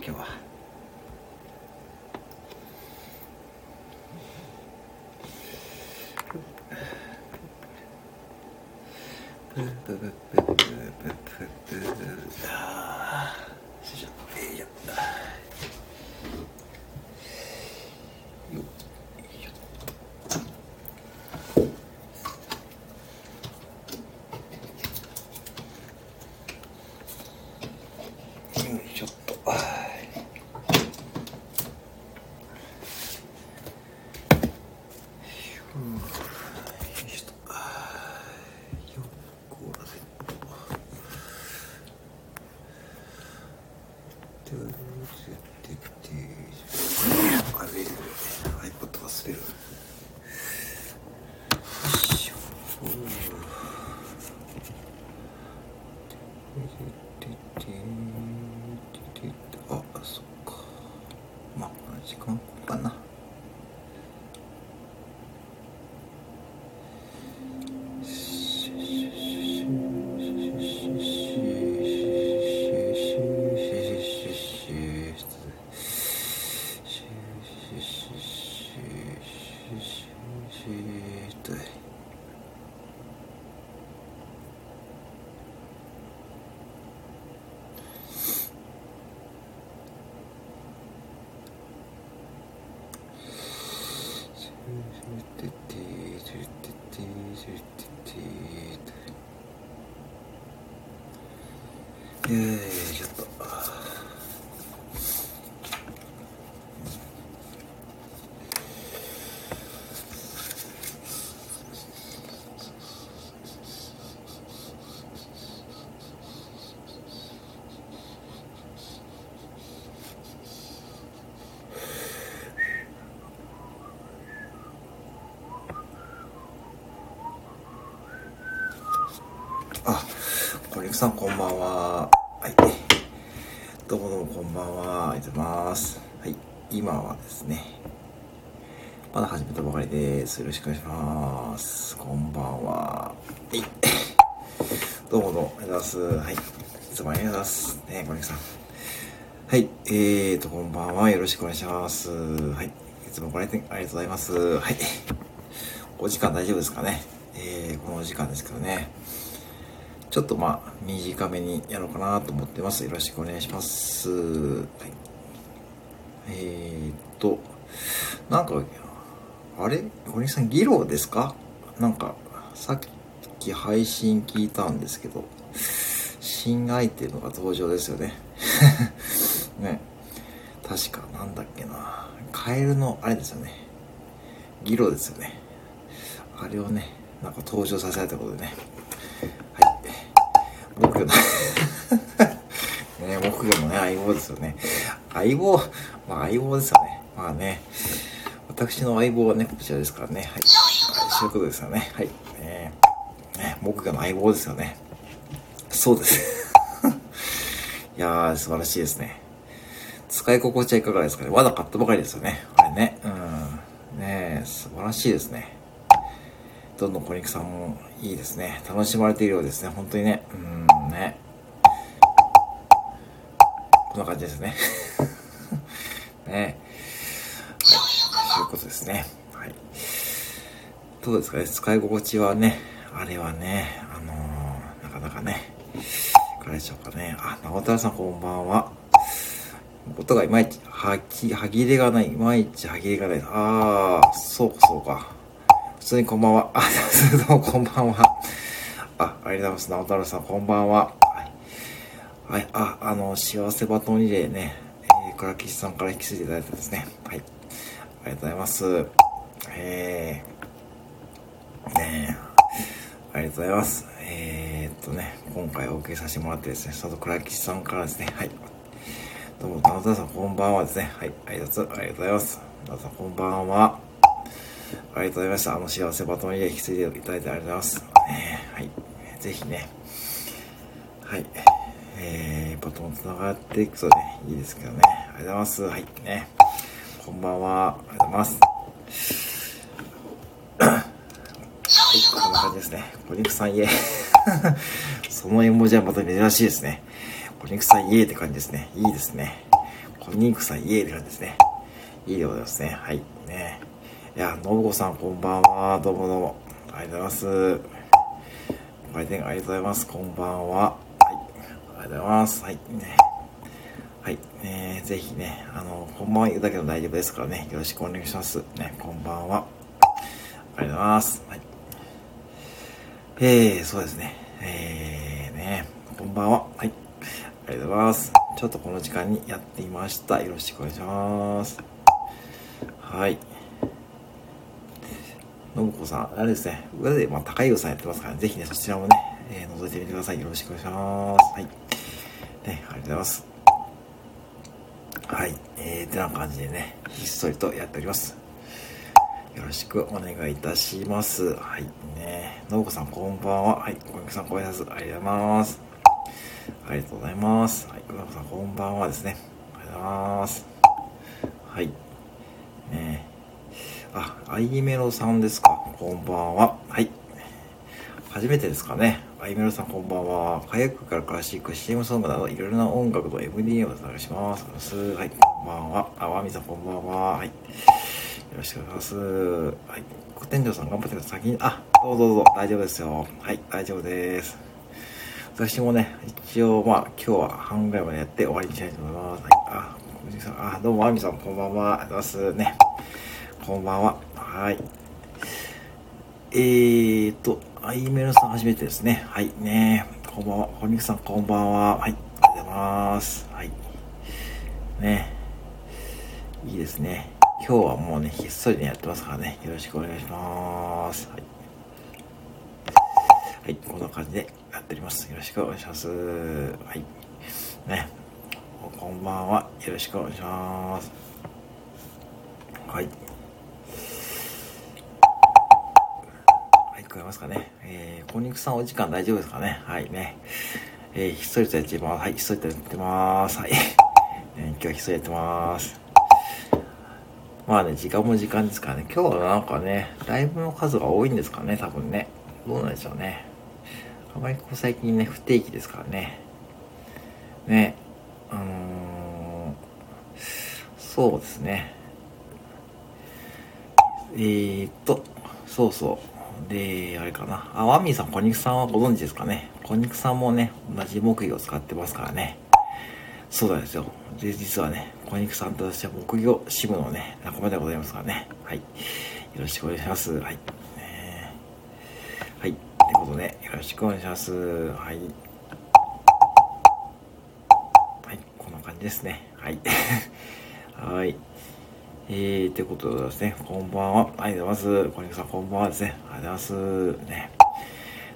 今日は。ブッブブッブさんこんばんは。はい。どうもどうもこんばんは。ありがとうございます。はい。今はですね、まだ始めたばかりです。よろしくお願いします。こんばんは。はい。どうもどうも、ありがとうございます。はい。いつもありがとうございます。ね、コリクさん。はい。えーと、こんばんは。よろしくお願いします。はい。いつもご来店ありがとうございます。はい。お時間大丈夫ですかねえー、このお時間ですけどね。ちょっとまあ、短めにやろうかなと思ってます。よろしくお願いします。はい。えーっと、なんか、あれ？小西さん、議論ですか？なんか、さっき配信聞いたんですけど、新アイテムが登場ですよね。ね。確か、なんだっけな。カエルの、あれですよね。ギロですよね。あれをね、なんか登場させられたことでね。はい。僕 のね、僕のね、相棒ですよね。相棒、まあ相棒ですよね。まあね、私の相棒はね、こちらですからね。はい。そういうことですよね。はい。ねね、僕がの相棒ですよね。そうです。いやー、素晴らしいですね。使い心地はいかがですかね。まだ買ったばかりですよね。あれね。うん。ね素晴らしいですね。どんどん小肉さんもいいですね。楽しまれているようですね。本当にね。うん、ね。こんな感じですね。ね。はい。そういうことですね。はい。どうですかね？使い心地はね、あれはね、あのー、なかなかね、いかがでしょうかね。あ、直太さんこんばんは。音がいまいち、はき、歯切れがない。いまいち歯切れがない。ああ、そうかそうか。通にこんばんは。あ、どうもこんばんは。あ、ありがとうございます。直太朗さんこんばんは。はい。あ、あの、幸せバトンリレーね、えー、倉吉さんから引き継いでいただいたですね。はい。ありがとうございます。えー、ね、ありがとうございます。えー、っとね、今回お受けさせてもらってですね、その倉吉さんからですね、はい。どうも、直太朗さんこんばんはですね。はい、ありがとうありがとうございます。直太朗さんこんばんは。ありがとうございました。あの幸せバトンリレー引き継いでいただいてありがとうございます。ね、はい。ぜひね、はい。えー、バトン繋がっていくとね、いいですけどね。ありがとうございます。はい。ね。こんばんは。ありがとうございます。はい、こんな感じですね。小肉さんイエー。その絵文字はまた珍しいですね。小肉さんイエーって感じですね。いいですね。こんにくさん、イエーって感じですね。いいでございますね。はい。ね。いや、信子さん、こんばんは。どうもどうも。ありがとうございます。ご来店ありがとうございます。こんばんは。はい。ありがとうございます。はい。ね。はい。ねぜひね、あの、こんばんは言うだけでも大丈夫ですからね。よろしくお願いします。ね、こんばんは。ありがとうございます。はい。えー、そうですね。えー、ね、こんばんは。はい。ありがとうございます。ちょっとこの時間にやってみました。よろしくお願いします。はい。信子さん、あれですね、上で、まあ、高井さんやってますから、ね、ぜひね、そちらもね、えー、覗いてみてください。よろしくお願いします。はい。ね、ありがとうございます。はい。えー、てな感じでね、ひっそりとやっております。よろしくお願いいたします。はい。ね、信子さん、こんばんは。はい。小池さん、ご挨拶ありがとうございます。ありがとうございます。はい。小池さん、こんばんはですね。ありがとうございます。はい。あ、アイメロさんですか。こんばんは。はい。初めてですかね。アイメロさんこんばんは。カヤックからクラシック、CM ソングなどいろいろな音楽と MD をお願いします。はい、こんばんは。あ、ワミさんこんばんは。はい。よろしくお願いします。はい。店長さん頑張ってください。先に、あ、どうぞどうぞ。大丈夫ですよ。はい、大丈夫です。私もね、一応、まあ、今日は半ぐらいまでやって終わりにしたいと思います。はい。あ、小さん、あ、どうも、あみさん、こんばんは。ありがとうございます。ね。こんばんは。はい。えーと、アイメルさん初めてですね。はい、ねこんばんは。ホミクさんこんばんは。はい、ありがとうございます。はい。ねいいですね。今日はもうね、ひっそりね、やってますからね。よろしくお願いします。はい。はい、こんな感じでやっております。よろしくお願いします。はい。ね。こんばんは。よろしくお願いします。はい。えますかね。えー、小肉さんお時間大丈夫ですかね。はいね。えー、ひっそりとやってます。はい、ひっそりとやってます。はい。え ー、今日はひっそりやってます。まあね、時間も時間ですからね。今日はなんかね、ライブの数が多いんですかね、多分ね。どうなんでしょうね。あまりこう最近ね、不定期ですからね。ね、あのー、そうですね。えー、っと、そうそう。で、あれかな。あ、ワンミーさん、小肉さんはご存知ですかね。小肉さんもね、同じ木魚を使ってますからね。そうなんですよ。で、実はね、小肉さんと私は木魚支部のね、仲間でございますからね。はい。よろしくお願いします。はい。ね、はい。ということで、よろしくお願いします。はい。はい。こんな感じですね。はい。はい。えー、ということでですね、こんばんは。ありがとうございます。小肉さん、こんばんはですね。ありがとうございます。ね。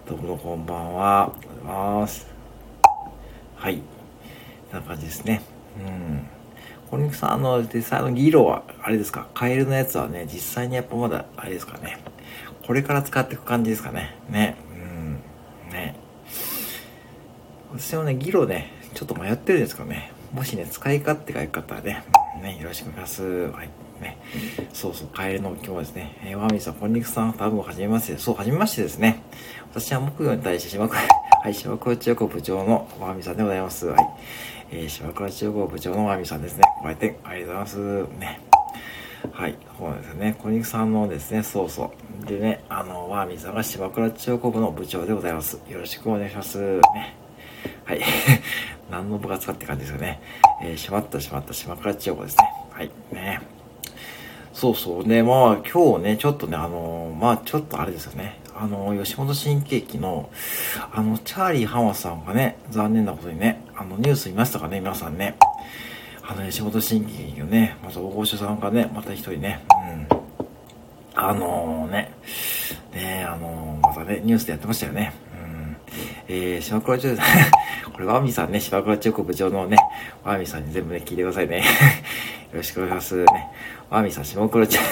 どうもこんばんは。ありがとうございます。はい。こんな感じですね。うん。小肉さん、あの、実際のギロは、あれですか、カエルのやつはね、実際にやっぱまだ、あれですかね。これから使っていく感じですかね。ね。うん。ね。私もね、ギロね、ちょっと迷ってるんですかね。もしね、使い勝手が良かったらね、ね、よろしくお願いします。はい。ね。そうそう、帰りの今日はですね、えー、ワミさん、こんにちは、多分はじめまして。そう、はじめましてですね。私は木魚に対して島倉、はい、島倉千代子部長のワーミさんでございます。はい。えー、島倉千代子部長のワーミさんですね。ご来店ありがとうございます。ね。はい、そうですよね。小肉さんのですね、そうそう。でね、あの、ワーミさんが島倉千代子部の部長でございます。よろしくお願いします。ね。はい。何の部活かって感じですよね。えー、しまったしまった島倉千代子ですね。はい。ね。そうそうね、まあ今日ね、ちょっとね、あの、まあちょっとあれですよね。あの、吉本新喜劇の、あの、チャーリー浜さんがね、残念なことにね、あの、ニュース見ましたかね、皆さんね。あの、吉本新喜劇のね、また大御所さんがね、また一人ね、うん。あのー、ね、ね、あのーまたね、ニュースでやってましたよね。うん。えー、島倉千代 これ、ワミさんね、島倉千代子部長のね、ワミさんに全部ね、聞いてくださいね。よろしくお願いします。ね。ワーミさん、島倉千代、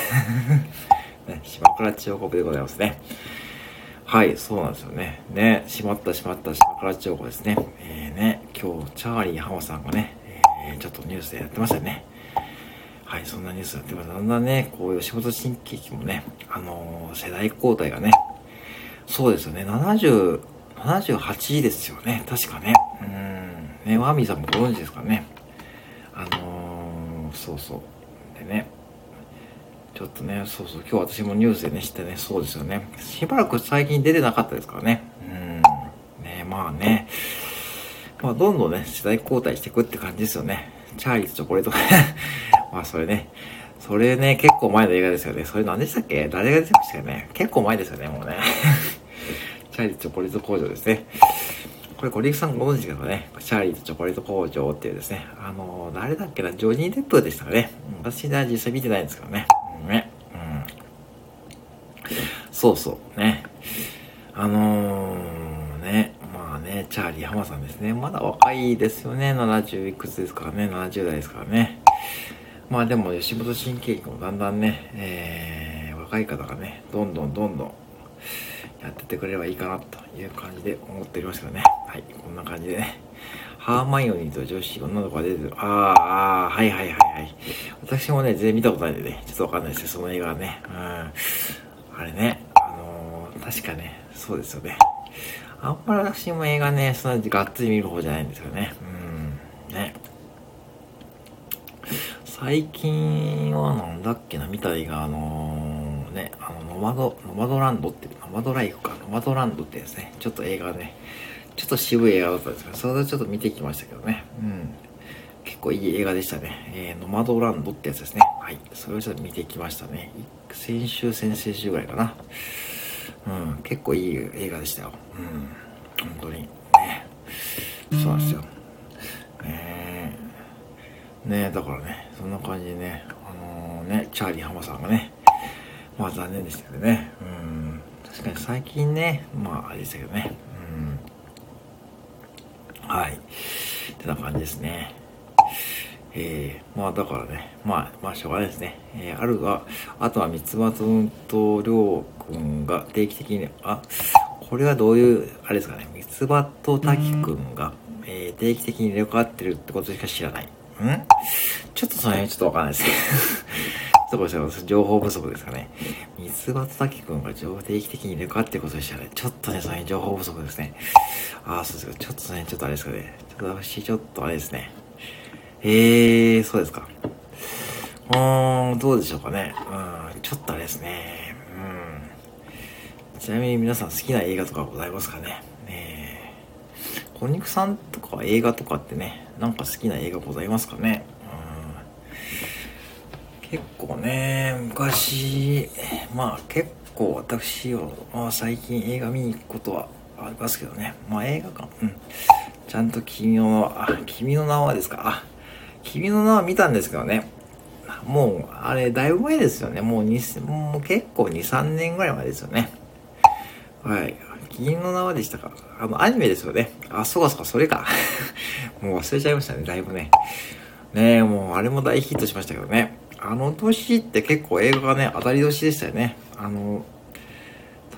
ね、島倉千代子でございますね。はい、そうなんですよね。ね、しまったしまった島倉千代子ですね。えー、ね、今日、チャーリー浜さんがね、えー、ちょっとニュースでやってましたね。はい、そんなニュースやってます。だんだんね、こう、吉本新喜劇もね、あのー、世代交代がね、そうですよね、70、78ですよね。確かね。うん。ね、ワーミーさんもご存知ですかね。そうそう。でねちょっとねそうそう。今日私もニュースでね知ってねそうですよね。しばらく最近出てなかったですからね。うん。ねまあね。まあどんどんね世代交代していくって感じですよね。チャーリーとチョコレート まあそれね。それね、結構前の映画ですよね。それ何でしたっけ？誰が出てましたよね？結構前ですよね、もうね。チャーリーとチョコレート工場ですね。これ、コリクさんご存知ですかね。チャーリーとチョコレート工場っていうですね。あの、誰だっけな、ジョニー・デップでしたかね。私は実際見てないんですけどね。うん、ね。うん。そうそう、ね。あのー、ね。まあね、チャーリー浜さんですね。まだ若いですよね。70いくつですからね。70代ですからね。まあでも吉本新喜劇もだんだんね、えー、若い方がね、どんどんどんどんやっててくれればいいかなという感じで思っておりますけどね。はい、こんな感じでね。ハーマイオニーと女子、女の子が出てる。ああ、あはいはいはいはい。私もね、全然見たことないんでね、ちょっとわかんないですよ、その映画はね。うん。あれね、あのー、確かね、そうですよね。あんまり私も映画ね、そんなにがっつり見る方じゃないんですよね。うん。ね。最近はなんだっけな、見た映画、あのー、ね、あの、ノマド、ノマドランドって、ノマドライフか、ノマドランドってですね、ちょっと映画ね、ちょっと渋い映画だったんですけど、それをちょっと見てきましたけどね、うん。結構いい映画でしたね。えー、ノマドランドってやつですね。はい。それをちょっと見てきましたね。先週、先々週ぐらいかな。うん。結構いい映画でしたよ。うん。本当に。ね。そうなんですよ。ねだからね、そんな感じでね、あのー、ね、チャーリー浜さんがね、まあ残念でしたけどね、確かに最近ね、まああれでしたけどね、うん、はい、ってな感じですね。えー、まあだからね、まあ、まあしょうがないですね。えー、あるが、あとは三つ葉君とりょうくんが定期的に、あ、これはどういう、あれですかね、三つ葉と滝くんが、えー、定期的に入れ替わってるってことしか知らない。ん？ちょっとその辺ちょっとわかんないですけど。ちょっとごめんなさい。情報不足ですかね。三つ葉滝くんが定期的に入れ替わってことでしたね。ちょっとね、その辺情報不足ですね。ああ、そうですか。ちょっとその辺ちょっとあれですかね。ちょっと私、ちょっとあれですね。ええー、そうですか。うーん、どうでしょうかね。うん、ちょっとあれですね。うん。ちなみに皆さん好きな映画とかございますかね。ね小肉さんとか映画とかってね、なんか好きな映画ございますかね、結構ね、昔、まあ結構私は、まあ、最近映画見に行くことはありますけどね。まあ映画館、うん。ちゃんと君の名は、君の名はですか？あ、君の名は見たんですけどね。もう、あれ、だいぶ前ですよね。もう2、もう結構2、3年ぐらい前ですよね。はい。銀の縄でしたか？あの、アニメですよね。あ、そうかそうか、それか。もう忘れちゃいましたね、だいぶね。ねえ、もう、あれも大ヒットしましたけどね。あの年って結構映画がね、当たり年でしたよね。あの、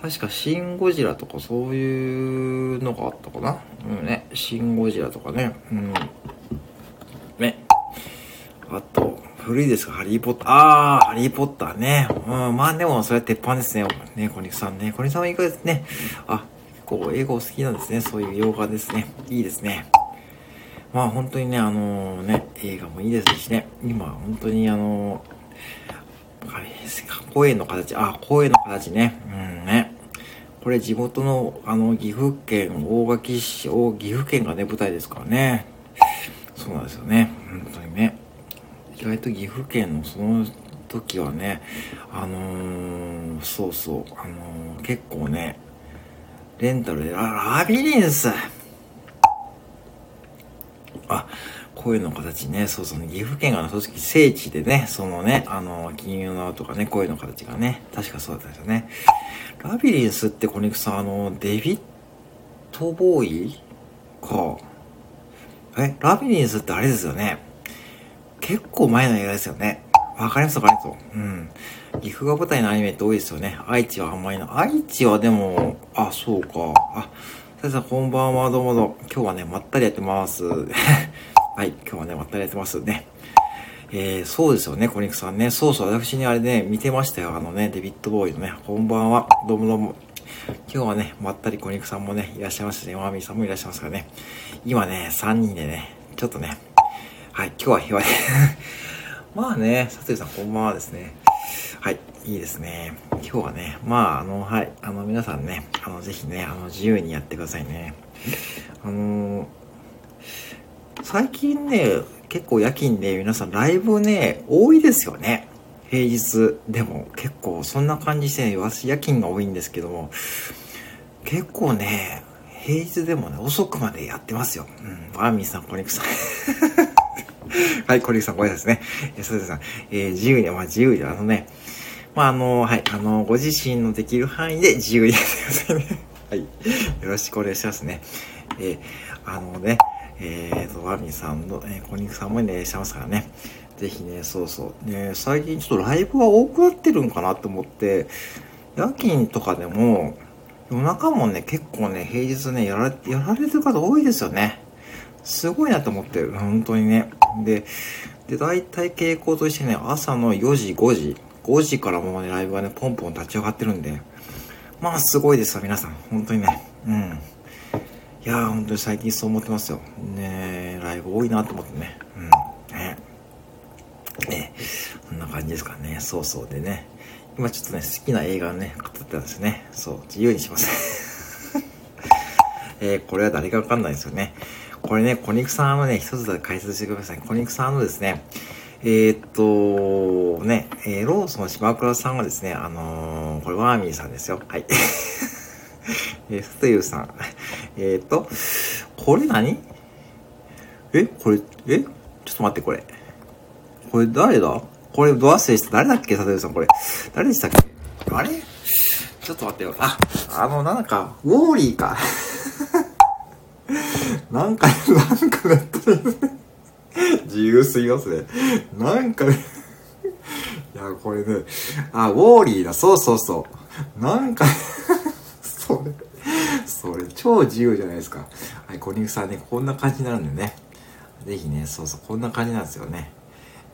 確かシン・ゴジラとかそういうのがあったかな。うんね。シン・ゴジラとかね。うん。ね。あと、古いですかハリーポッター。あー、ハリーポッターね。うん、まあでも、それは鉄板ですね。ね、小肉さんね。小肉さんはいかがですね。あ、結構英語好きなんですね。そういう洋画ですね。いいですね。まあ本当にね、あのー、ね、映画もいいですしね。今、本当にあのー、声の形、あ、声の形ね。うんね。これ地元の、あの、岐阜県大垣市、岐阜県がね、舞台ですからね。そうなんですよね。本当にね。意外と岐阜県のその時はね、あのー、そうそう、あの、結構ね、レンタルで、あ、ラビリンスあ、声の形ね、そうそう、ね、岐阜県が正直聖地でね、そのね、あの、金融のとかね、声の形がね、確かそうだったんですよね。ラビリンスって小肉さん、あの、デビットボーイ？か。え、ラビリンスってあれですよね。結構前の映画ですよね。わかりますわかりますうん。岐阜が舞台のアニメって多いですよね。愛知はあんまりな。愛知はでも、あ、そうか。あ、ささんこんばんは、どうもどうも。今日はね、まったりやってます。はい、今日はね、まったりやってますね。えー、そうですよね、小肉さんね。そうそう、私にあれね、見てましたよ。あのね、デビッドボーイのね、こんばんは、どうもどうも。今日はね、まったり小肉さんもね、いらっしゃいますしね、マーミーさんもいらっしゃいますからね。今ね、3人でね、ちょっとね、はい、今日は平和で まあね、さつゆさんこんばんはですね。はい、いいですね。今日はね、まあ、あの、はい、あの、皆さんね、あの、ぜひね、あの、自由にやってくださいね。あの最近ね、結構夜勤で皆さんライブね、多いですよね。平日でも結構そんな感じで、ね、夜勤が多いんですけども、結構ね、平日でもね、遅くまでやってますよ。うん。ワーミーさん、コニクさん。はい、コニクさん、ご挨拶ね。え、そうですさん、えー、自由に、まあ自由に、あのね、まああの、はい、あの、ご自身のできる範囲で自由にやってくださいね。はい。よろしくお願いしますね。えー、あのね、えーと、ワミさんの、えー、コニクさんもね、いらっしゃいますからね。ぜひね、そうそう。ね、最近ちょっとライブが多くなってるんかなと思って、夜勤とかでも、夜中もね、結構ね、平日ね、やられ、やられてる方多いですよね。すごいなと思ってる。本当にね。で、で、大体傾向としてね、朝の4時、5時、5時からもうね、ライブがね、ポンポン立ち上がってるんで、まあ、すごいですわ、皆さん。本当にね。うん。いやー、本当に最近そう思ってますよ。ねライブ多いなと思ってね。うん。ね。ね。こんな感じですかね。そうそうでね。今ちょっとね、好きな映画をね、語ってたんですね。そう、自由にします。えー、これは誰かわかんないですよね。これね、小肉さんのね、一つだけ解説してください。小肉さんのですね、えー、っと、ね、えー、ローソン島倉さんはですね、あのー、これワーミーさんですよ。はい。えー、ステユさん。えー、っと、これ何？えこれ、えちょっと待って、これ。これ誰だ？これ、ド忘れして、誰だっけ、佐藤さん、これ。誰でしたっけ？あれ？ちょっと待ってよ。あ、あの、なんか、ウォーリーか。なんか、なんかネットで、自由すぎますね。なんかね、いや、これね、あ、ウォーリーだ、そうそうそう。なんか、それ、それ、超自由じゃないですか。はい、小肉さんね、こんな感じになるんでね。ぜひね、そうそう、こんな感じなんですよね。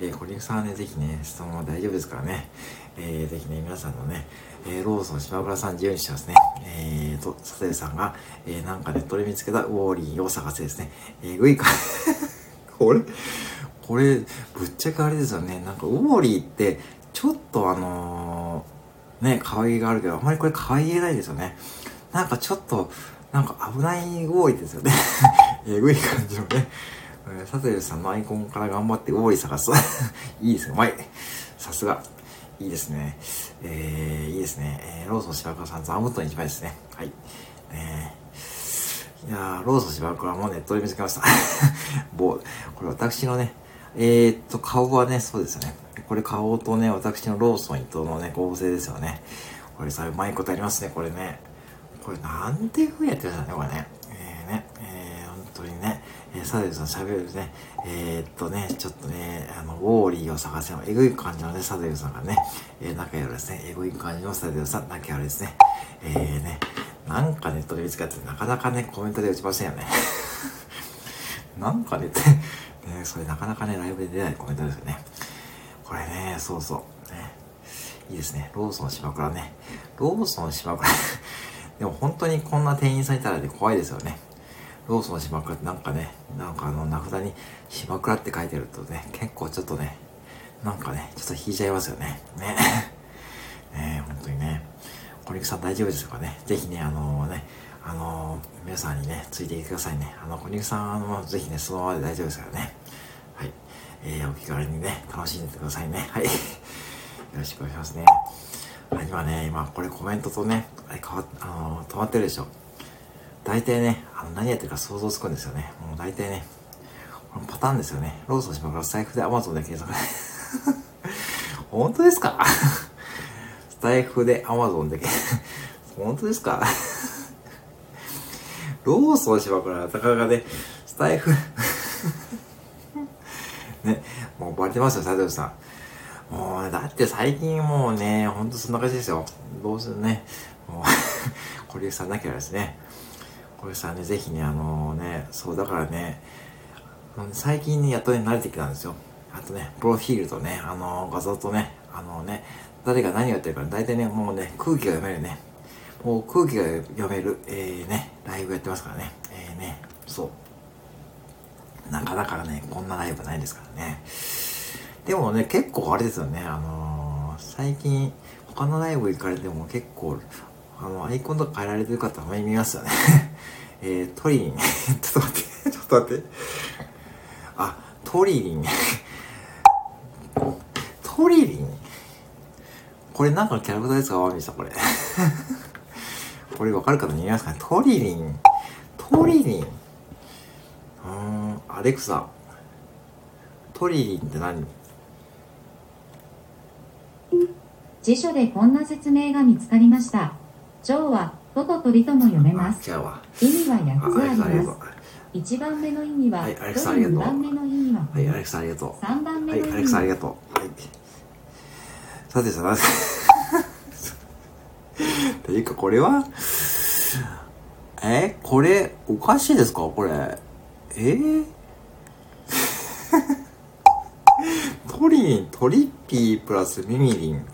えー、小肉さんはね、ぜひね、質問は大丈夫ですからね、えー、ぜひね、皆さんのね、えー、ローソン島倉さん自由にしてますね。えーと、佐藤さんが、えー、なんかネットで見つけたウォーリーを探せですね。えー、ぐいか、これ、これ、ぶっちゃけあれですよね。なんか、ウォーリーって、ちょっとあのー、ね、可愛げがあるけど、あんまりこれ可愛げないですよね。なんかちょっと、なんか危ないウォーリーですよね。えぐい感じのね。えー、サテルさんのアイコンから頑張ってウォーリー探す。いいですね。うまい。さすが。いいですね。えー、いいですね。えー、ローソン芝倉さん、座布団一枚ですね。はい。えー、いやー、ローソン芝倉もうネットで見つけました。棒、これ私のね、えー、っと、顔はね、そうですよね。これ顔とね、私のローソン伊藤のね、合成ですよね。これさ、うまいことありますね、これね。これなんていう風にやってるんですかね、これね。えー、ね、えー、本当にね。えー、サデルさん喋るね、えー、っとね、ちょっとね、あの、ウォーリーを探せの、えぐい感じのね、サデルさんがね、えー、仲良いですね、えぐい感じのサデルさん、仲良いですね。えー、ね、なんかネットで見つかって、なかなかね、コメントで打ちませんよね。なんかねって、ね、それなかなかね、ライブで出ないコメントですよね。これね、そうそう。ね、いいですね。ローソン島倉ね。ローソン島倉 でも本当にこんな店員さんいたらね、怖いですよね。ローソン島倉ってなんかね、なんかあの名札に島倉って書いてるとね、結構ちょっとね、なんかね、ちょっと引いちゃいますよね。ね。小肉さん大丈夫ですかね？ぜひね、あのー、ね、あのー、皆さんにね、ついていてくださいね。あの、小肉さん、あの、ぜひね、そのままで大丈夫ですからね。はい。えー、お気軽にね、楽しんでてくださいね。はい。よろしくお願いしますね。はい、今ね、今、これコメントとね、あれ変わ、あのー、止まってるでしょ。大体ね、あの何やってるか想像つくんですよね。もう大体ね、このパターンですよね。ローソンしまからスタイフで Amazon で検索。本当ですか？スタイフで Amazon で本当ですか？ローソンしまから高がね、スタイフね、もうバレてますよ、佐藤さん。もう、だって最近もうね、ほんとそんな感じですよ。どうするね。もうこれさんなきゃですね。これさんね、ぜひね、あのー、ね、そうだからね、最近ね、やっとね、慣れてきたんですよ。あとね、プロフィールとね、あのー、画像とね、あのね、誰が何をやってるか、大体ね、もうね、空気が読めるね。もう空気が読める、えー、ね、ライブやってますからね。えー、ね、そう。なかなかね、こんなライブないですからね。でもね、結構あれですよね、あのー、最近、他のライブ行かれても結構、あの、アイコンとか変えられてる方あまり見ますよね。えー、トリリン。ちょっと待って、ちょっと待って。あ、トリリン。トリリンこれなんかのキャラクターですか？ワミさん、これ。これわかる方に言いますかねトリリン。トリリン。うん、アレクサ。トリリンって何？辞書でこんな説明が見つかりました。蝶はトと鳥とも読めます。意味は8つあります。1番目の意味は、はい、アレクサありがとう。2番目の意味は、はい、アレクサありがとう。3番目の意味は、はい、アレクサありがとう。はい。さてさ、ていうかこれは、え？これ、おかしいですか？これ。え？ー、トリン、トリッピープラスミミリン。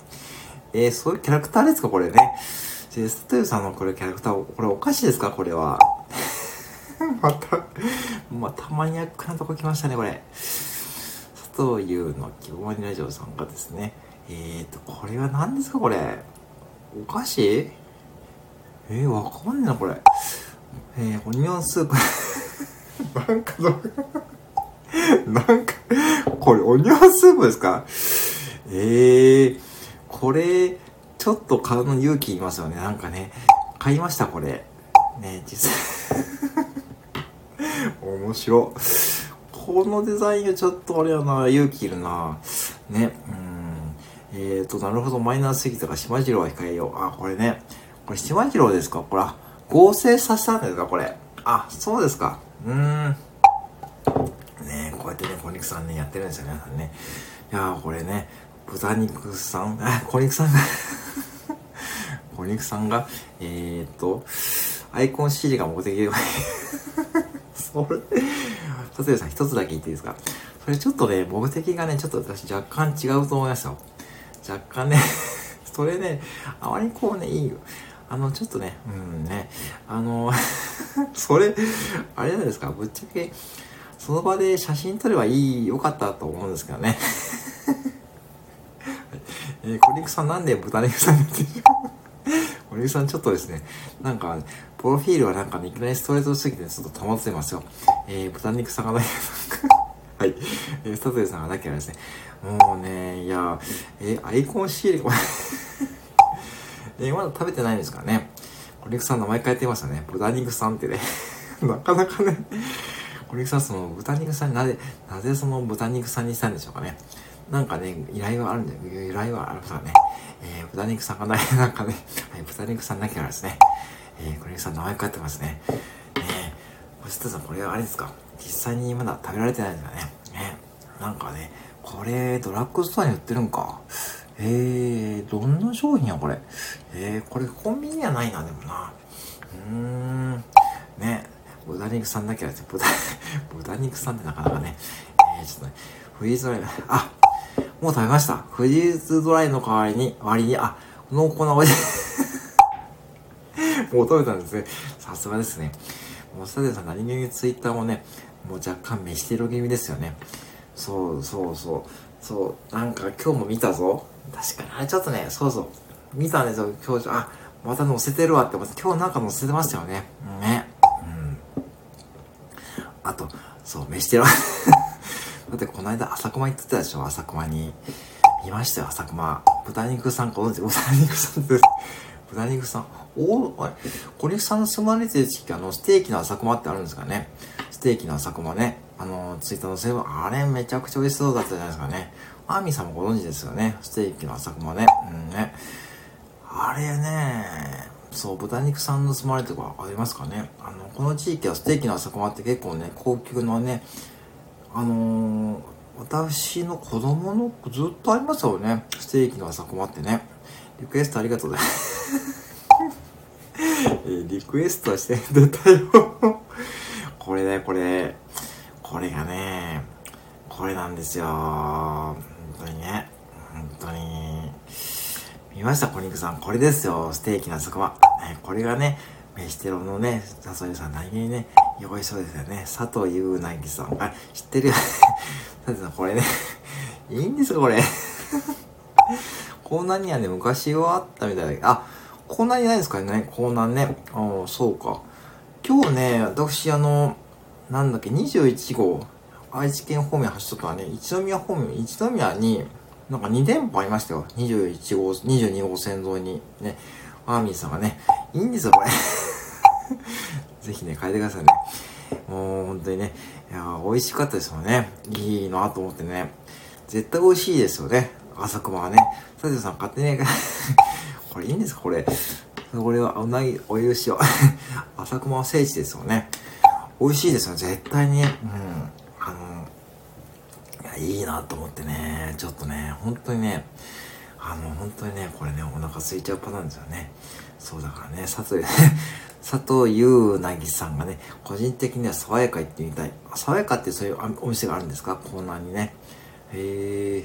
えー、そういうキャラクターですか？これね。ジェストゥーさんのこれキャラクター、これおかしいですか？これは。また、またマニアックなとこ来ましたね、これ。佐藤優の希望にラジオさんがですね、えーと、これは何ですかこれ？お菓子？えー、わかんないな、これ。えー、オニオンスープ。なんか、なんか、これオニオンスープですか？えー、これ、ちょっと買うの勇気いますよね。なんかね、買いました、これ。ね、実際。面白。このデザインがちょっとあれやな、勇気いるな。ね、うん。えーと、なるほど、マイナーすぎたか、島次郎は控えよう。あ、これね。これ島次郎ですか？これ、合成させたんですか？これ。あ、そうですか。うーん。ねこうやってね、小肉さんね、やってるんですよ、皆さんね。いやー、これね、豚肉さん、あ、小肉さんが 小肉さんが、えー、っと、アイコン指示が目的で、それ、さてさん一つだけ言っていいですか？それちょっとね、目的がね、ちょっと私若干違うと思いますよ。若干ね それね、あまりこうね、いいよ。あの、ちょっとね、うんね、あの それ、あれじゃないですか、ぶっちゃけ、その場で写真撮ればいい、よかったと思うんですけどね。えー、小肉さんなんで豚肉さんってる小肉さんちょっとですね、なんか、プロフィールはなんかね、いきなりストレートすぎてちょっと保ってますよ。えー、豚肉さんがなきゃ、はい。えー、スタトゥさんがなきゃですね、もうね、いや、えー、アイコンシール、えー、まだ食べてないんですからね。小肉さん名前変えてましたね。豚肉さんってね。なかなかね、小肉さんその豚肉さんになぜ、なぜその豚肉さんにしたんでしょうかね。なんかね、依頼はあるんだよ。依頼はあるからね。えー、豚肉さんがない、なんかね、はい、豚肉さんなきゃですね。えー、小肉さん名前変わってますね。えー、星田さん、これはあれですか？実際にまだ食べられてないんですかね。ね。なんかね、これ、ドラッグストアに売ってるんか？えー、どんな商品や、これ？えー、これコンビニはないな、でもな。うーん。ね。豚肉さんだけは、豚、豚肉さんってなかなかね。えー、ちょっとね、フリーズドライ、あ、もう食べました。フリーズドライの代わりに、割に、あ、濃厚なおいしもう食べたんですね。さすがですね。もうスタデさん何気にツイッターもね、もう若干飯テロ気味ですよね。そうそうそう。そう、なんか今日も見たぞ。確かに、あれちょっとね、そうそう。見たんですよ、今日。あ、また載せてるわって思って、今日なんか載せてましたよね。ね。うん。あと、そう、飯テロ。だってこの間朝熊行ってたでしょ？朝熊に。見ましたよ、朝熊。豚肉さんご存知豚肉さんです。豚肉さん。おおあれ小肉さんの住まれてる地域あの、ステーキの朝熊ってあるんですかね？ステーキの朝熊ね。あの、ツイッターのせいあれめちゃくちゃ美味しそうだったじゃないですかね。アーミーさんもご存知ですよね？ステーキの朝熊ね。うんね。あれね、そう、豚肉さんの住まれてるとこありますかね？あの、この地域はステーキの朝熊って結構ね、高級のね、あのー、私の子供のずっとありますよね。ステーキの朝困ってね。リクエストありがとうございます。リクエストして出たよこれね、これ。これがね、これなんですよ。本当にね。本当に。見ました小肉さん。これですよ。ステーキの朝駒。これがね、飯テロのね、笹井さん何気にね、汚いそうですよね。佐藤優なぎさん。あ、知ってるよ。さてさん、これね、いいんですか、これ。コーナーにはね、昔はあったみたいだけど、あ、コーナーにないですかね、コーナーね。ああ、そうか。今日ね、私、あの、なんだっけ、21号、愛知県方面走っとったらね、一宮方面、一宮に、なんか2店舗ありましたよ。21号、22号線沿いに。ね。アーミーさんがね、いいんですよ、これ。ぜひね、変えてくださいね。もう、本当にね、いや美味しかったですよね。いいなと思ってね。絶対美味しいですよね。朝熊はね。佐藤さん買ってね。これいいんですか？これ。これはうなぎ、お許しを。朝熊は聖地ですよね。美味しいですよ、絶対に。うん。あの、いや、いいなと思ってね、ちょっとね、本当にね、あの、本当にね、これね、お腹空いちゃうパターンですよね。そうだからね、佐藤、佐藤優なぎさんがね、個人的には爽やか行ってみたい。爽やかってそういうお店があるんですか？コーナーにね。へえ、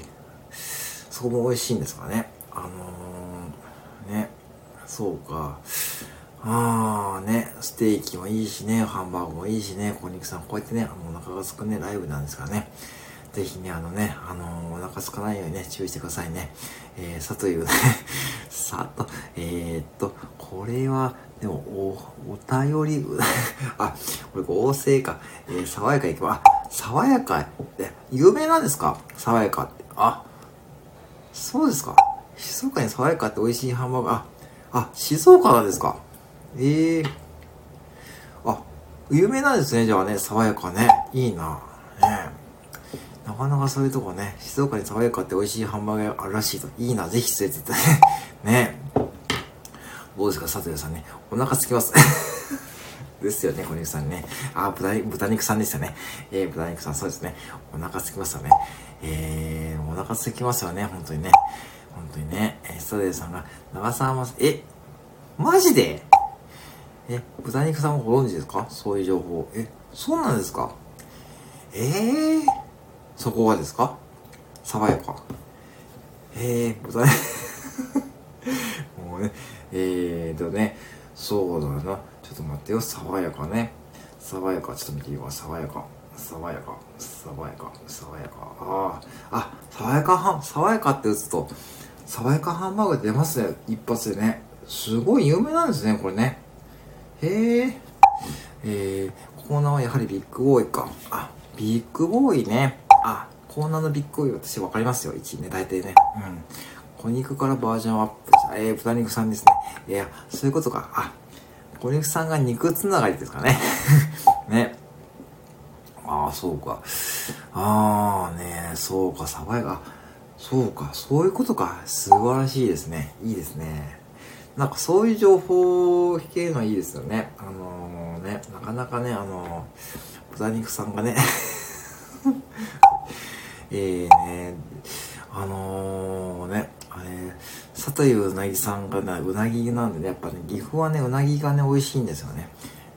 そこも美味しいんですかね。あのー、ね、そうか。ああね、ステーキもいいしね、ハンバーグもいいしね、小肉さんこうやってね、あのお腹がすくね、ライブなんですからね。ぜひね、あのね、あのー、お腹すかないようにね、注意してくださいね。えー、さというね、さと、えー、っと、これは、でも、お、お便り、あ、これ合成か。えー、爽やかいけば、あ、爽やかえ、有名なんですか？爽やかって。あ、そうですか。静岡に爽やかって美味しいハンバーガー、あ、あ、静岡なんですか？ええー、あ、有名なんですね、じゃあね、爽やかね。いいな。ねなかなかそういうとこね、静岡に爽やかって美味しいハンバーガーあるらしいと。いいな、ぜひ連れてってね。ねどうですか、佐藤さんね。お腹すきます。ですよね、小肉さんね。あ、豚豚肉さんですよね。えー、豚肉さん、そうですね。お腹すきますよね。えー、お腹すきますよね、本当にね。本当にね。えー、佐藤さんが、長澤まさえ、マジで？え、豚肉さんもご存知ですか？そういう情報。え、そうなんですか？ええー、そこがですか？爽やか。ええー、豚肉 もうね、えーとね、そうだな。ちょっと待ってよ。爽やかね。爽やか。ちょっと見てみよう。爽やか。爽やか。爽やか。爽やか。ああ。あ、爽やかは、爽やかって打つと、爽やかハンバーグ出ますね。一発でね。すごい有名なんですね、これね。へえ。えー、コーナーはやはりビッグボーイか。あ、ビッグボーイね。あ、コーナーのビッグボーイ私わかりますよ。1ね、大体ね。うん。小肉からバージョンアップした。えー、豚肉さんですね。いや、そういうことか。あ、小肉さんが肉つながりですかね。ね。ああ、そうか。ああ、ねそうか、サバイが。そうか、そういうことか。素晴らしいですね。いいですね。なんかそういう情報を聞けるのはいいですよね。あのー、ね、なかなかね、あのー、豚肉さんがね えね、あのー、ね、あれ、佐藤うなぎさんがね、うなぎなんでね、やっぱね、岐阜はね、うなぎがね、美味しいんですよね。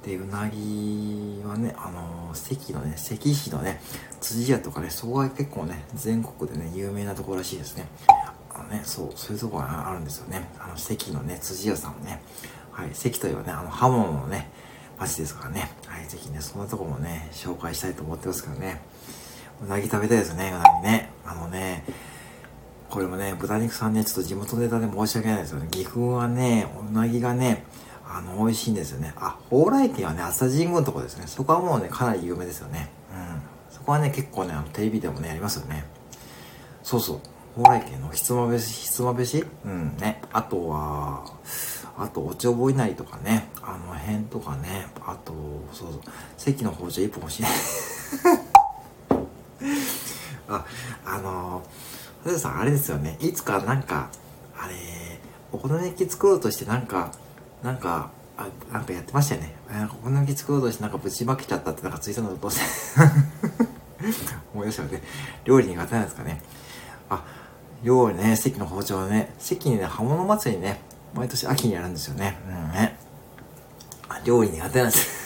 で、うなぎはね、あの関のね、関市のね、辻屋とかね、そこが結構ね、全国でね、有名なところらしいですね。あのね、そう、そういうとこがあるんですよね。あの、関のね、辻屋さんね、はい、関というはね、あの、刃物のね、町ですからね、はい、ぜひね、そんなとこもね、紹介したいと思ってますからね。うなぎ食べたいですね、うなぎね。あのね、これもね、豚肉さんね、ちょっと地元ネタで申し訳ないですよね。岐阜はね、うなぎがね、あの、美味しいんですよね。あ、蓬莱県はね、朝神宮のとこですね。そこはもうね、かなり有名ですよね。うん。そこはね、結構ね、あの、テレビでもね、やりますよね。そうそう。蓬莱県のひつまぶし、ひつまぶし？うんね。あとは、あと、おちょぼいなりとかね。あの辺とかね。あと、そうそう。関の包丁一本欲しい。あ、あのー、ふさん、あれですよね。いつかなんか、あれ、お好み焼き作ろうとしてなんか、なんか、あ、なんかやってましたよね。お好み焼き作ろうとしてなんかぶちまけちゃったってなんかツイートのどうして 思い出したので、料理苦手なんですかね。あ、料理ね、関の包丁ね、関にね、刃物祭りね、毎年秋にやるんですよね。うんね。料理苦手なんです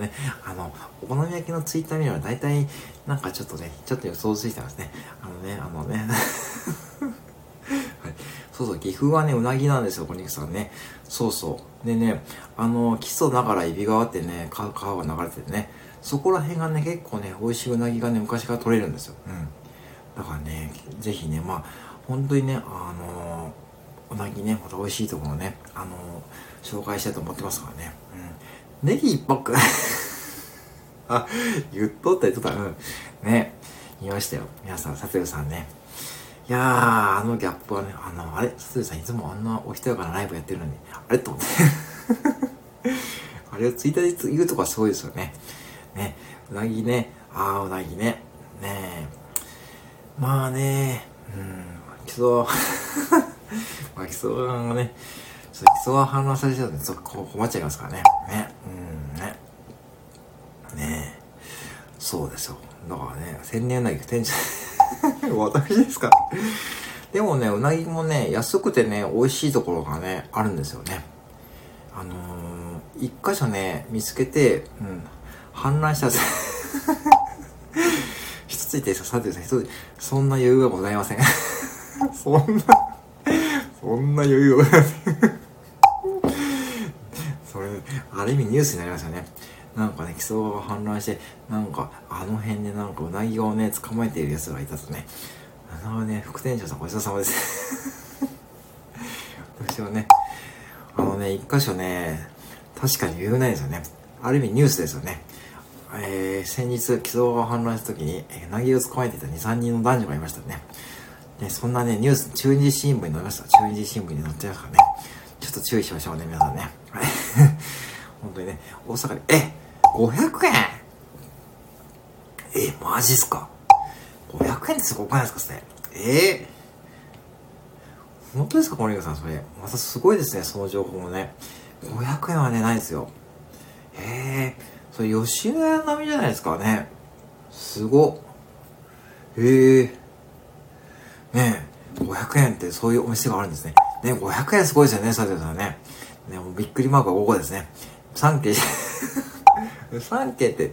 ね、あの、お好み焼きのツイッター見れば大体、なんかちょっとね、ちょっと予想ついてますね。あのね、あのね。はい、そうそう、岐阜はね、うなぎなんですよ、小肉さんね。そうそう。でね、あの、基礎ながら揖斐川ってね、川が流れててね、そこら辺がね、結構ね、美味しいうなぎがね、昔から取れるんですよ。うん。だからね、ぜひね、まあ、本当にね、あのうなぎね、また美味しいところね、あの紹介したいと思ってますからね。ネギ一泊 あ、言っとった言っとった。うん。ね。言いましたよ。皆さん、佐藤さんね。いやー、あのギャップはね、あの、あれ、佐藤さんいつもあんなお人やからライブやってるのに、あれ？と思って。あれをツイッターで言うとかすごいですよね。ね。うなぎね。あー、うなぎね。ねまあね、うん、基礎、まあ基礎がね、ちょっと基礎が反応されちゃうとちょっと困っちゃいますからね。ね。うん、ね。ねそうですよ。だからね、千年うなぎ店長、私ですかでもね、うなぎもね、安くてね、美味しいところがね、あるんですよね。あのー、一箇所ね、見つけて、うん、氾濫した んです一ついてさ、さてさ、一つ、そんな余裕はございません。そんな、そんな余裕はございません。それ、ある意味ニュースになりますよね。なんかね、木曽川が氾濫して、なんか、あの辺でなんかうなぎをね、捕まえている奴がいたとね。あのね、副店長さんごちそうさまです。私はね、あのね、一箇所ね、確かに余裕ないですよね。ある意味ニュースですよね。えー、先日、木曽川が氾濫した時に、えー、うなぎを捕まえていた2、3人の男女がいましたね。ね、そんなね、ニュース、中日新聞に載りました。中日新聞に載ってますからね。ちょっと注意しましょうね、皆さんね。はい。本当にね、大阪で、え !500 円え、マジっすか ?500 円ってすごくないですかそれ？え？ー、本当ですか小リさん、それ？またすごいですね、その情報もね。500円はね、ないですよ。え？え、それ吉野家並みじゃないですかね。すご。へえ？ねえ、500円ってそういうお店があるんですね。ね、500円すごいですよね、佐藤さんね。ね、もうびっくりマークは5個ですね。3件、3件って、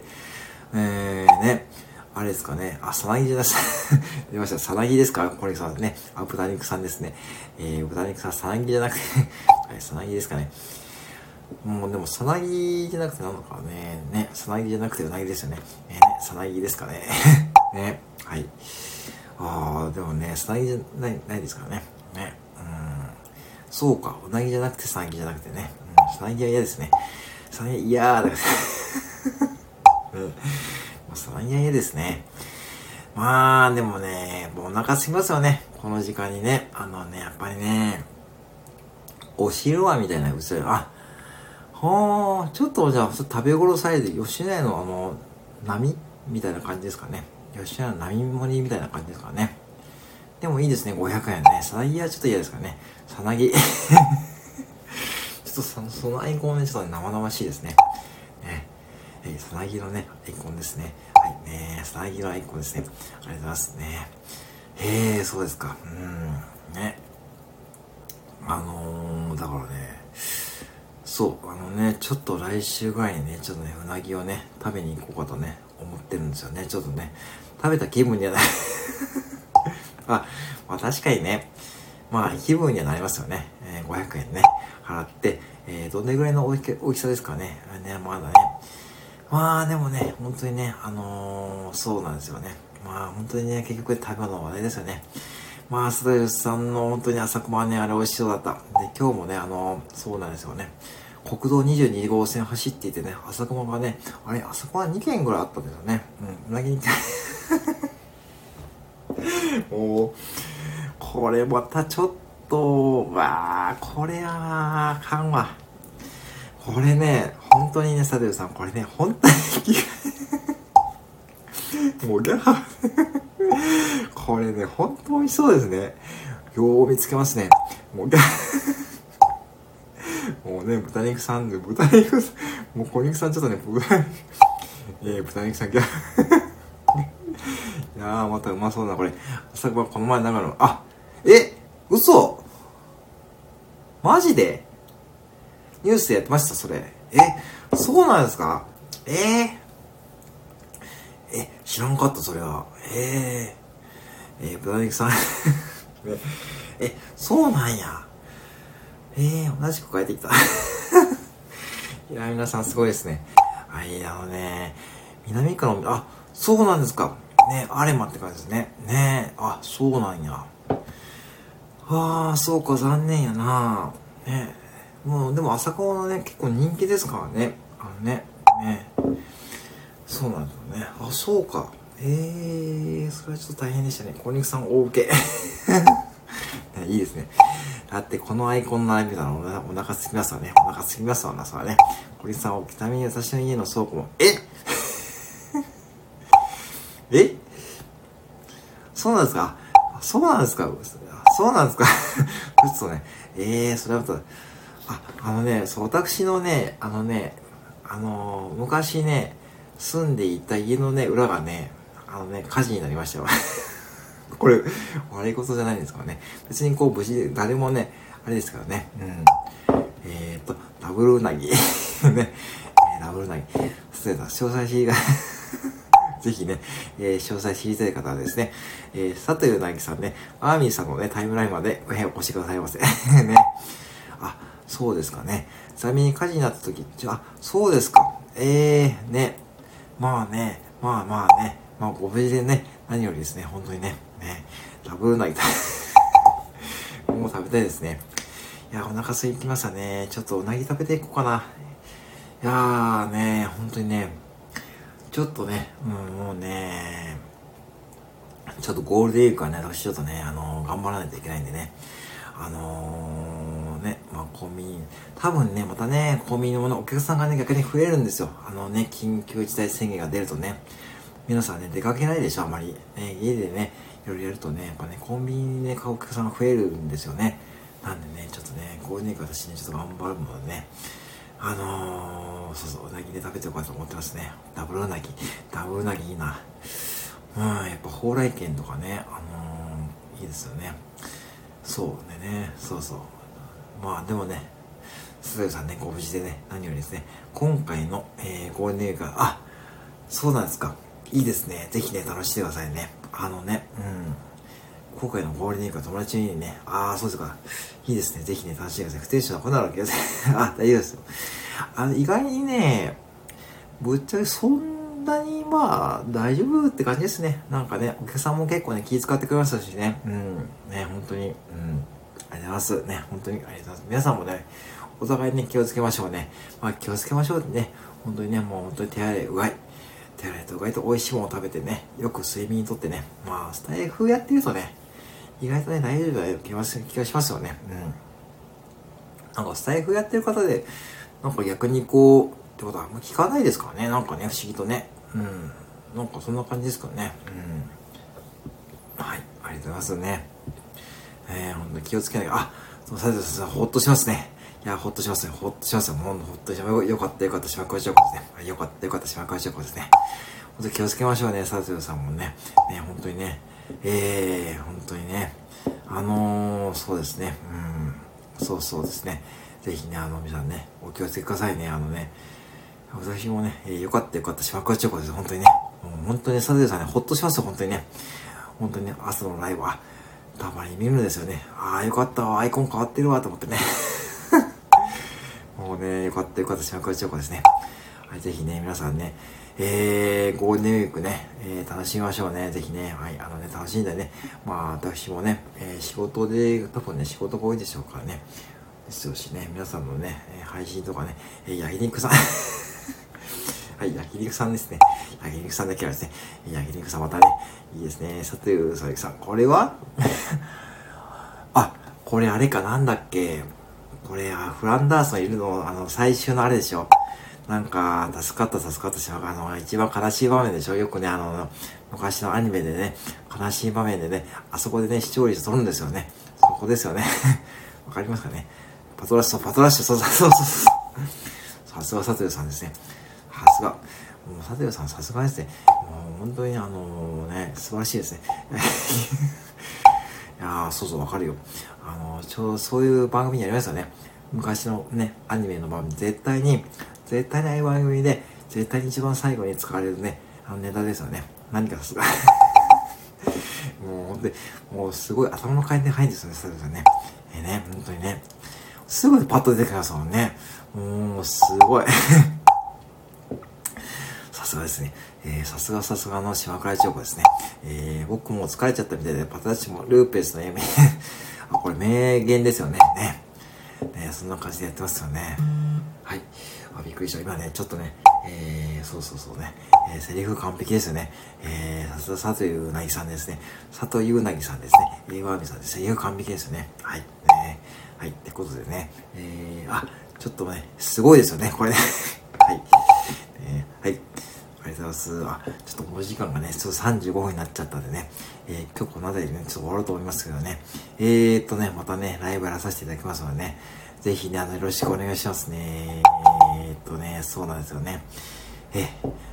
えー、ね、あれですかね。あ、さなぎじゃなくて、出ました。さなぎですか？これさね。あ、豚肉さんですね。えー、豚肉さん、さなぎじゃなくて はい、さなぎですかね。もうでも、さなぎじゃなくてなのかね。ね、さなぎじゃなくてうなぎですよね。えー、ね、さなぎですかね。ね、はい。ああ、でもね、さなぎじゃない、ないですからね。ね、うん。そうか、うなぎじゃなくてさなぎじゃなくてね。うん、さなぎは嫌ですね。さなぎ嫌だ。うん。もうさなぎは嫌ですね。まあ、でもね、もうお腹すきますよね。この時間にね。あのね、やっぱりね、お昼はみたいな、うつあ、はあ、ちょっとじゃあ、食べ頃サイズ、吉野家のあの、波？みたいな感じですかね。吉野の波盛りみたいな感じですかね。でもいいですね、500円ね。さなぎはちょっと嫌ですかね。さなぎ。ちょっとその、そのアイコンね、ちょっと生々しいです。ね。えー、さなぎのね、アイコンですね。はい、ねさなぎのアイコンですね。ありがとうございますね。へえ、そうですか。うん、ね。あのー、だからね、そう、あのね、ちょっと来週ぐらいにね、ちょっとね、うなぎをね、食べに行こうかとね、思ってるんですよね。ちょっとね、食べた気分にはない あ、まあ確かにね、まあ気分にはなりますよね。えー、500円ね、払って、えー、どれぐらいの大きさですかね。ね、まだね。まあでもね、本当にね、あのー、そうなんですよね。まあ本当にね、結局食べ物の話題ですよね。まあ、ストレスさんの本当に朝熊はね、あれ美味しそうだった。で、今日もね、あのー、そうなんですよね。国道22号線走っていてね、朝駒がね、あれ、朝駒2軒ぐらいあったんですよね。うん、うなぎ2軒。もう、これまたちょっと、わあこれは、あかんわ。これね、本当にね、サデルさん、これね、本当にもうギャーこれね、本当にそうですね。よう見つけますね。もうギャもうね、豚肉さんで、豚肉もう小肉さんちょっとね、豚、えー、豚肉さんギャ、いやー、またうまそうだな、これ。朝ごはこの前長野、あ、え、嘘マジで？ニュースでやってました、それ。え、そうなんですか？えー、え、知らんかった、それは。えー、えー、豚肉さん え、そうなんや。えー、同じく帰ってきた。いや、皆さんすごいですね。はい、あのね、南区の、あ、そうなんですか。ね、アレマって感じですね。ねあ、そうなんや。ああ、そうか、残念やな。ねもう、でも朝顔のね、結構人気ですからね。あのね、ね。そうなんですよね。あ、そうか。ええー、それはちょっと大変でしたね。小肉さん大受け。いいですね。だってこのアイコンの並びなのお腹すきますわね。お腹すきますわな、そらね。小肉さん、ちなみに私の家の倉庫も、え？え？そうなんですか？そうなんですか？そうなんですか？ちょっとね、ええー、それはと、あ、あのね、そう、私のね、あのね、あのー、昔ね、住んでいた家のね、裏がね、あのね、火事になりましたよ。これ、悪いことじゃないんですかね。別にこう、無事で、誰もね、あれですからね。うん。えー、っと、ダブルうなぎ。ね。えー、ダブルうなぎ。失礼だ。詳細知りが ぜひね、えー、詳細知りたい方はですね、えー、さとゆなぎさんね、アーミーさんのね、タイムラインまで、えー、お越しくださいませ。ね。そうですかね。ちなみに火事になった時、あ、そうですか。えー、ね。まあね、まあまあね、まあご無事でね、何よりですね、本当にね、ね、ダブルなぎたもう食べたいですね。いや、お腹空いてきましたね。ちょっとうなぎ食べていこうかな。いやーね、本当にね、ちょっとね、うん、もうね、ちょっとゴールデンウィークはね、私ちょっとね、あのー、頑張らないといけないんでね、あのー、まあ、コンビニ、多分ね、またね、コンビニのもの、お客さんがね、逆に増えるんですよ。あのね、緊急事態宣言が出るとね、皆さんね、出かけないでしょ、あまり。ね、家でね、いろいろやるとね、やっぱね、コンビニで、ね、買うお客さんが増えるんですよね。なんでね、ちょっとね、ゴールデンウィーク私ね、ちょっと頑張るのでね、あのー、そうそう、うなぎで食べておこうと思ってますね。ダブルうなぎ。ダブルうなぎいいな。うん、やっぱ蓬莱軒とかね、あのー、いいですよね。そうでね、そうそう。まあでもね、鈴木さんね、ご無事でね、何よりですね、今回の、えー、ゴールデンウィークは、あ、そうなんですか。いいですね。ぜひね、楽しんでくださいね。あのね、うん。今回のゴールデンウィークは友達にね、ああ、そうですか。いいですね。ぜひね、楽しんでください。不定期な子なわけです。あ、大丈夫ですよ。あの、意外にね、ぶっちゃけそんなにまあ、大丈夫って感じですね。なんかね、お客さんも結構ね、気遣ってくれましたしね。うん。ね、本当に。うん。ありがとうございます。ね、本当にありがとうございます。皆さんもね、お互いに、ね、気をつけましょうね。まあ、気をつけましょうってね。本当にね、もう本当に手洗い、うがい。手洗いとうがいと美味しいものを食べてね、よく睡眠とってね。まあ、スタイフやってるとね、意外とね、大丈夫だよ気がしますよね。うん。なんかスタイフやってる方で、なんか逆にこう、ってことはあんま聞かないですからね。なんかね、不思議とね。うん。なんかそんな感じですかね。うん。はい。ありがとうございますね。えー、ほんと気をつけない。あ、そう、さてさほっとしますね。いや、ほっとしますね。ほっとしますよ。ほんとほっとします。よかった、よかった、島倉千代子ですね。よかった、よかった、島倉千代子ですね。ほんと気をつけましょうね、佐藤さんもね。ね、本当にね。えー、本当にね。あのー、そうですね。うん。そうそうですね。ぜひね、あの、皆さんね、お気をつけくださいね。あのね、私もね、えー、よかったよかった、島倉千代子です。本当にね。もう本当に佐藤さんね、ほっとしますよ、本当にね。本当にね、朝のライブは、たまに見るんですよね。ああ、よかったわ、アイコン変わってるわ、と思ってね。もうね、よかったよかった、島倉千代子ですね。はい、ぜひね、皆さんね、えー、ゴールデンウィークね、えー、楽しみましょうね。ぜひね、はい、あのね、楽しんでね、まあ、私もね、えー、仕事で、多分ね、仕事が多いでしょうからね、ですしね、皆さんのね、配信とかね、えー、焼肉さんはい、焼肉さんですね。焼肉さんだけはですね、焼肉さんまたね、いいですね。さて、うさぎさん、これは？あ、これあれかなんだっけ？これ、あ、フランダースのいるの、あの、最終のあれでしょ。なんか、助かった助かったし。あの、一番悲しい場面でしょよくね、あの、昔のアニメでね、悲しい場面でね、あそこでね、視聴率取るんですよね。そこですよね。わかりますかね？パトラッシュ、パトラッシュ、そうそうそうそう。さすがサトヨさんですね。さすが。もうサトヨさんさすがですね。もう本当にあのね、素晴らしいですね。いやー、そうそう、わかるよ。あの、ちょうどそういう番組にありますよね。昔のね、アニメの番組、絶対に、絶対にああいう番組で、絶対に一番最後に使われるね、あのネタですよね。何かさすが。もう本当に、もうすごい頭の回転早いんですよね、そうですよね。えー、ね、本当にね。すぐパッと出てきますもんね。もう、すごい。さすがですね。えー、さすがさすがの島倉千代子ですね。えー、僕も疲れちゃったみたいで、パタチもルーペスの夢。あ、これ名言ですよね。ね。ね、そんな感じでやってますよね。はい。あ、びっくりした。今ね、ちょっとね、えー、そうそうそうね、えー、セリフ完璧ですよね。えー、さすが佐藤うなぎさんですね。佐藤うなぎさんですね。えー、わみさんです。セリフ完璧ですよね。はい。ね、はい。ってことでね、えー、あ、ちょっとね、すごいですよね、これね。はい。えー、はい。ありがとうございます。あ、ちょっとお時間がね、ちょっと35分になっちゃったんでね、えー、今日この辺りでね、ちょっと終わろうと思いますけどね、えーっとね、またね、ライブやらさせていただきますのでね、ぜひね、あの、よろしくお願いしますね。えー、っとね、そうなんですよね。え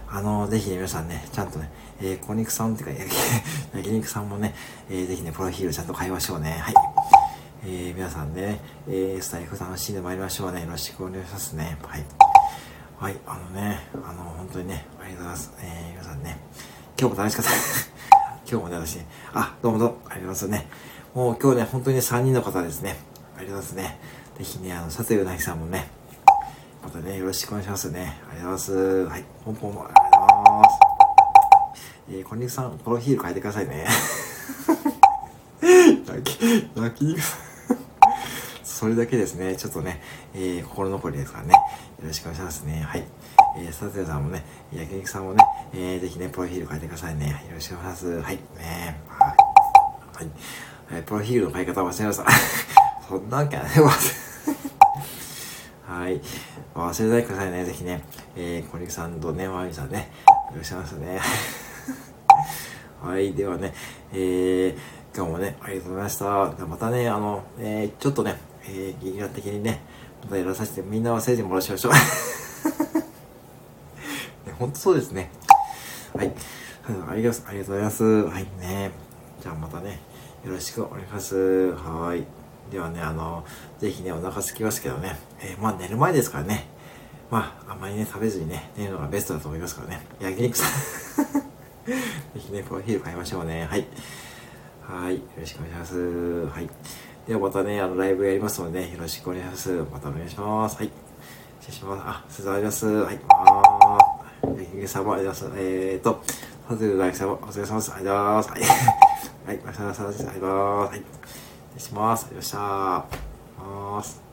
あの、ぜひね、皆さんね、ちゃんとね、えー、小肉さんっていうか、焼肉さんもね、えー、ぜひね、プロフィールちゃんと買いましょうね。はい。えー、皆さんね、えー、スタイフ楽しんでまいりましょうね。よろしくお願いしますね。はい。はい、あのね、あの、本当にね、ありがとうございます。えー、皆さんね、今日も楽しかった。今日もね、私ね、あ、どうもどうも、ありがとうございますね。もう今日ね、本当にね、3人の方ですね。ありがとうございますね。ぜひね、あの、佐藤うなぎさんもね、またね、よろしくお願いしますね。ありがとうございます。はい、ポンポンもありがとうございます。えー、こんにちさん、プロフィール変えてくださいね。焼き、焼肉さん。それだけですね、ちょっとね、えー、心残りですからね、よろしくお願いしますね。はい。えー、佐藤さんもね、焼肉さんもね、えー、ぜひね、プロフィール変えてくださいね。よろしくお願いします。はい。ねはい。はい。えー、プロフィールの変え方忘れました。そんなわけない。はい。忘れないでくださいね。ぜひね。えー、小肉さんとね、まみさんね。よろしくお願いしますね。はい。ではね、えー、今日もね、ありがとうございました。またね、あの、えー、ちょっとね、えー、ギリラ的にね、またやらさせて、みんな忘れてもらいましょう。ね、ほんとそうですね。はい。ありがとうございます。はいね。じゃあまたね、よろしくお願いします。はい。ではね、あの、ぜひね、お腹すきますけどね、えー、まあ寝る前ですからね、まあ、あまりね、食べずにね、寝るのがベストだと思いますからね。焼肉さん ぜひね、コーヒー買いましょうね。はい。はい。よろしくお願いします。はい。ではまたね、あの、ライブやりますので、ね、よろしくお願いします。またお願いします。はい。失礼します。あ、すずあります。はい。あー。焼肉様、ありがとうございます。えーと、さて、大さま、お疲れ様です。ありがとうございます。はい。はい。お疲れ様です。ありがとうございます。はい。失礼します。ありがとうございました。ます。